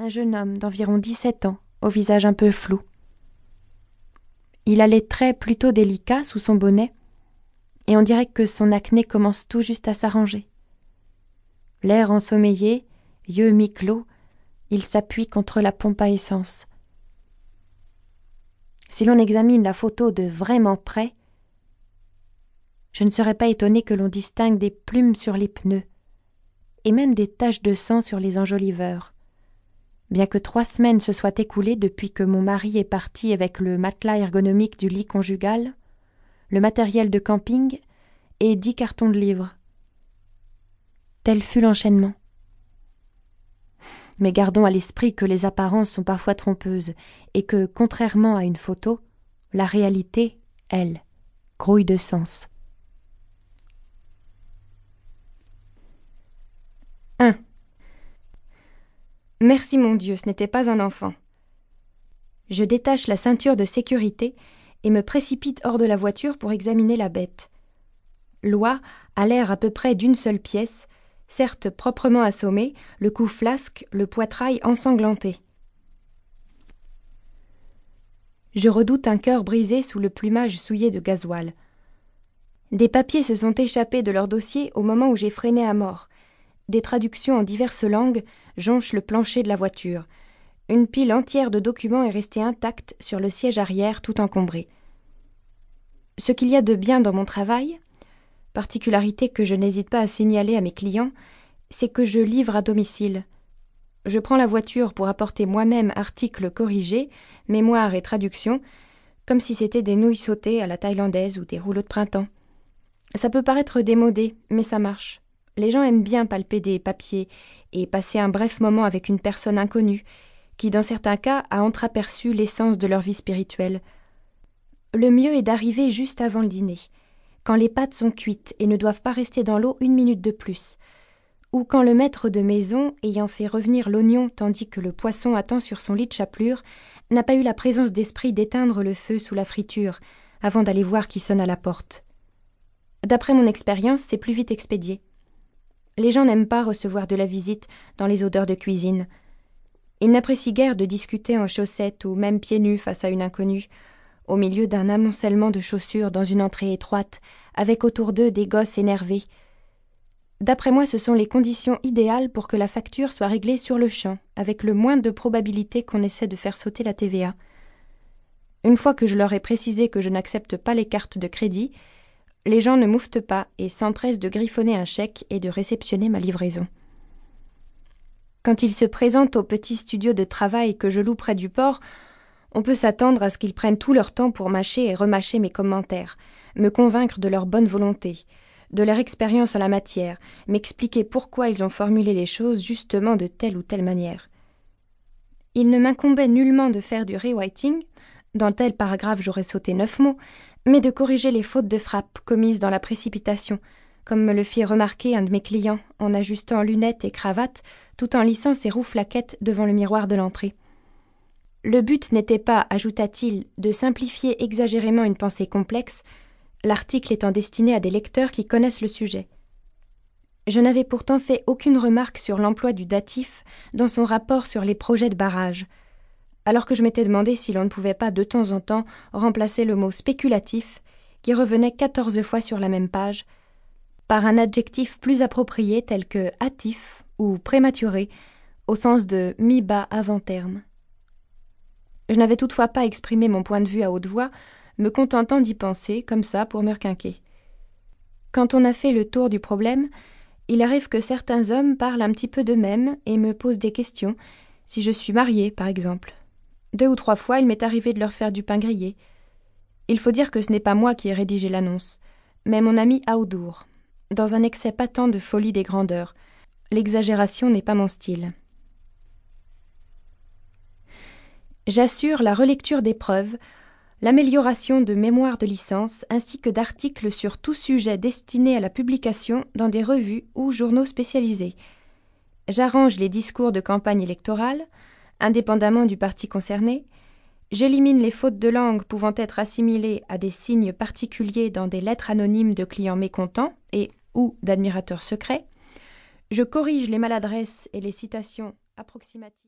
un jeune homme d'environ dix-sept ans, au visage un peu flou. Il a les traits plutôt délicats sous son bonnet, et on dirait que son acné commence tout juste à s'arranger. L'air ensommeillé, yeux mi-clos, il s'appuie contre la pompe à essence. Si l'on examine la photo de vraiment près, je ne serais pas étonné que l'on distingue des plumes sur les pneus, et même des taches de sang sur les enjoliveurs. Bien que trois semaines se soient écoulées depuis que mon mari est parti avec le matelas ergonomique du lit conjugal, le matériel de camping et dix cartons de livres. Tel fut l'enchaînement. Mais gardons à l'esprit que les apparences sont parfois trompeuses et que, contrairement à une photo, la réalité, elle, grouille de sens. Merci mon Dieu, ce n'était pas un enfant. Je détache la ceinture de sécurité et me précipite hors de la voiture pour examiner la bête. L'oie a l'air à peu près d'une seule pièce, certes proprement assommé, le cou flasque, le poitrail ensanglanté. Je redoute un cœur brisé sous le plumage souillé de gasoil. Des papiers se sont échappés de leur dossier au moment où j'ai freiné à mort. Des traductions en diverses langues jonchent le plancher de la voiture. Une pile entière de documents est restée intacte sur le siège arrière tout encombré. Ce qu'il y a de bien dans mon travail, particularité que je n'hésite pas à signaler à mes clients, c'est que je livre à domicile. Je prends la voiture pour apporter moi-même articles corrigés, mémoires et traductions, comme si c'était des nouilles sautées à la thaïlandaise ou des rouleaux de printemps. Ça peut paraître démodé, mais ça marche. Les gens aiment bien palper des papiers et passer un bref moment avec une personne inconnue, qui dans certains cas a entreaperçu l'essence de leur vie spirituelle. Le mieux est d'arriver juste avant le dîner, quand les pâtes sont cuites et ne doivent pas rester dans l'eau une minute de plus, ou quand le maître de maison, ayant fait revenir l'oignon tandis que le poisson attend sur son lit de chapelure, n'a pas eu la présence d'esprit d'éteindre le feu sous la friture avant d'aller voir qui sonne à la porte. D'après mon expérience, c'est plus vite expédié. Les gens n'aiment pas recevoir de la visite dans les odeurs de cuisine. Ils n'apprécient guère de discuter en chaussettes ou même pieds nus face à une inconnue, au milieu d'un amoncellement de chaussures dans une entrée étroite, avec autour d'eux des gosses énervés. D'après moi, ce sont les conditions idéales pour que la facture soit réglée sur le champ, avec le moins de probabilité qu'on essaie de faire sauter la TVA. Une fois que je leur ai précisé que je n'accepte pas les cartes de crédit, les gens ne mouftent pas et s'empressent de griffonner un chèque et de réceptionner ma livraison. Quand ils se présentent au petit studio de travail que je loue près du port, on peut s'attendre à ce qu'ils prennent tout leur temps pour mâcher et remâcher mes commentaires, me convaincre de leur bonne volonté, de leur expérience en la matière, m'expliquer pourquoi ils ont formulé les choses justement de telle ou telle manière. Il ne m'incombait nullement de faire du rewriting, dans tel paragraphe j'aurais sauté neuf mots, mais de corriger les fautes de frappe commises dans la précipitation, comme me le fit remarquer un de mes clients en ajustant lunettes et cravate tout en lissant ses rouflaquettes devant le miroir de l'entrée. Le but n'était pas, ajouta-t-il, de simplifier exagérément une pensée complexe, l'article étant destiné à des lecteurs qui connaissent le sujet. Je n'avais pourtant fait aucune remarque sur l'emploi du datif dans son rapport sur les projets de barrage, alors que je m'étais demandé si l'on ne pouvait pas de temps en temps remplacer le mot spéculatif, qui revenait quatorze fois sur la même page, par un adjectif plus approprié tel que hâtif ou prématuré, au sens de mi bas avant terme. Je n'avais toutefois pas exprimé mon point de vue à haute voix, me contentant d'y penser, comme ça, pour me requinquer. Quand on a fait le tour du problème, il arrive que certains hommes parlent un petit peu d'eux-mêmes et me posent des questions, si je suis mariée, par exemple. Deux ou trois fois, il m'est arrivé de leur faire du pain grillé. Il faut dire que ce n'est pas moi qui ai rédigé l'annonce, mais mon ami Aoudour, dans un excès patent de folie des grandeurs. L'exagération n'est pas mon style. J'assure la relecture des preuves, l'amélioration de mémoires de licence ainsi que d'articles sur tout sujet destiné à la publication dans des revues ou journaux spécialisés. J'arrange les discours de campagne électorale, indépendamment du parti concerné, j'élimine les fautes de langue pouvant être assimilées à des signes particuliers dans des lettres anonymes de clients mécontents et ou d'admirateurs secrets, je corrige les maladresses et les citations approximatives.